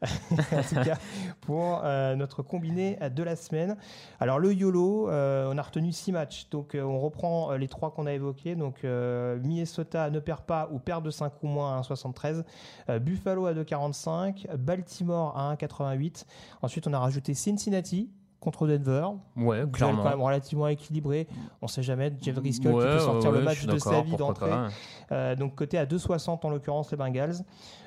en tout cas, pour euh, notre combiné de la semaine. Alors le YOLO, euh, on a retenu 6 matchs. Donc euh, on reprend les trois qu'on a évoqués. Donc Minnesota ne perd pas ou perd de 5 ou moins à 1,73. Euh, Buffalo à 2,45. Baltimore à 1,88. Ensuite on a rajouté Cincinnati contre Denver. Ouais, Duel clairement. quand même relativement équilibré. On sait jamais. Jeff Driscoll qui Ouais, peut sortir ouais, le match de sa vie d'entrée. pas. Euh, donc côté à 2,60 en l'occurrence les Bengals.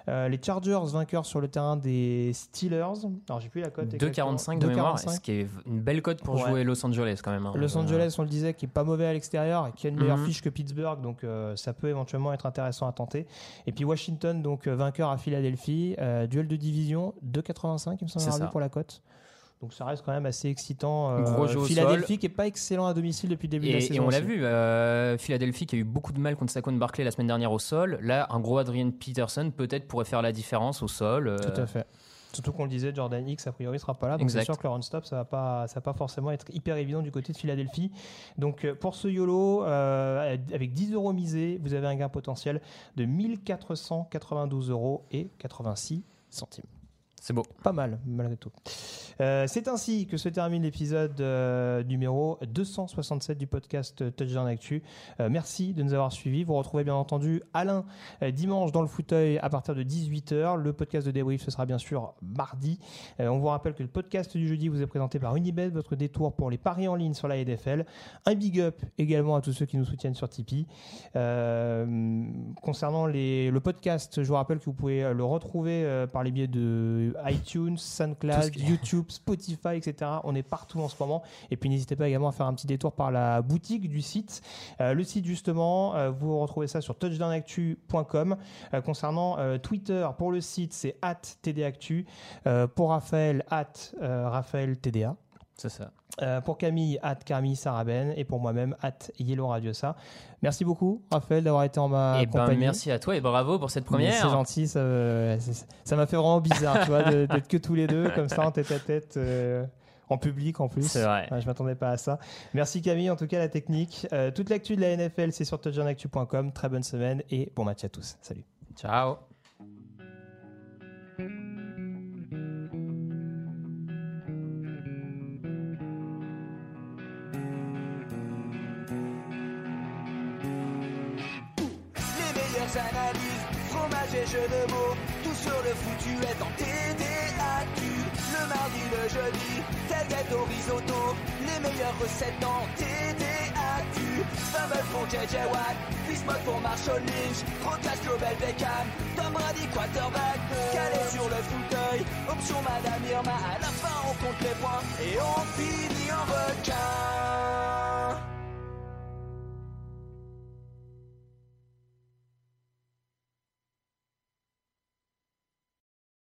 Euh, les Chargers vainqueurs sur le terrain des Steelers. Alors j'ai plus la cote. exactement. 2,45 de mémoire, 2,45. ce qui est une belle cote pour Ouais. jouer Los Angeles quand même. hein. Los Euh, Angeles, on le disait, qui est pas mauvais à l'extérieur et qui a une meilleure Mhm. fiche que Pittsburgh, donc euh, ça peut éventuellement être intéressant à tenter. Et puis Washington, donc vainqueur à Philadelphie, duel de division 2,85 il me semble pour la cote. Donc ça reste quand même assez excitant. Euh, Gros jeu au Philadelphie qui est pas excellent à domicile depuis le début de la Et, saison. et on l'a vu, euh, Philadelphie qui a eu beaucoup de mal contre Saquon Barkley la semaine dernière au sol. Là, un gros Adrian Peterson peut-être pourrait faire la différence au sol. euh, Tout à fait. Surtout qu'on le disait, Jordan Hicks a priori sera pas là, donc c'est sûr que le run stop ça va pas, ça va pas forcément être hyper évident du côté de Philadelphie. Donc pour ce YOLO, euh, avec 10 euros misés, vous avez un gain potentiel de 1492 euros et 86 centimes. C'est beau. Pas mal, malgré tout. Euh, c'est ainsi que se termine l'épisode euh, numéro 267 du podcast Touchdown Actu. Euh, merci de nous avoir suivis. Vous retrouvez bien entendu Alain dimanche dans le fauteuil à partir de 18h. Le podcast de débrief, ce sera bien sûr mardi. On vous rappelle que le podcast du jeudi vous est présenté par Unibet, votre détour pour les paris en ligne sur la NFL. Un big up également à tous ceux qui nous soutiennent sur Tipeee. Concernant le podcast, je vous rappelle que vous pouvez le retrouver par les biais de iTunes, SoundCloud, YouTube, Spotify, etc. On est partout en ce moment. Et puis n'hésitez pas également à faire un petit détour par la boutique du site. Euh, le site justement, euh, vous retrouvez ça sur touchdownactu.com. Euh, concernant Twitter, pour le site, c'est at tdactu. Pour Raphaël, at Raphaël TDA. C'est ça. Euh, pour Camille, at Camille Saraben. Et pour moi-même, at Yellow Radiosa. Merci beaucoup, Raphaël, d'avoir été en ma et ben, compagnie. merci à toi et bravo pour cette première. C'est gentil, ça, euh, m'a fait vraiment bizarre, tu vois, d'être que tous les deux, comme ça, en tête à tête, euh, en public en plus. C'est vrai. Je m'attendais pas à ça. Merci Camille, en tout cas, la technique. Euh, toute l'actu de la NFL, c'est sur touchdownactu.com. Très bonne semaine et bon match à tous. Salut. Ciao. Tout sur le foutu est en TDAQ. Le mardi, le jeudi, tel gâteau risotto, les meilleures recettes en TDAQ. Fumble pour JJ Watt, Bismuth pour Marshall Lynch, Rocas Global Beckham, Tom Brady quarterback, calé sur le fauteuil, option Madame Irma, à la fin on compte les points et on finit en requin.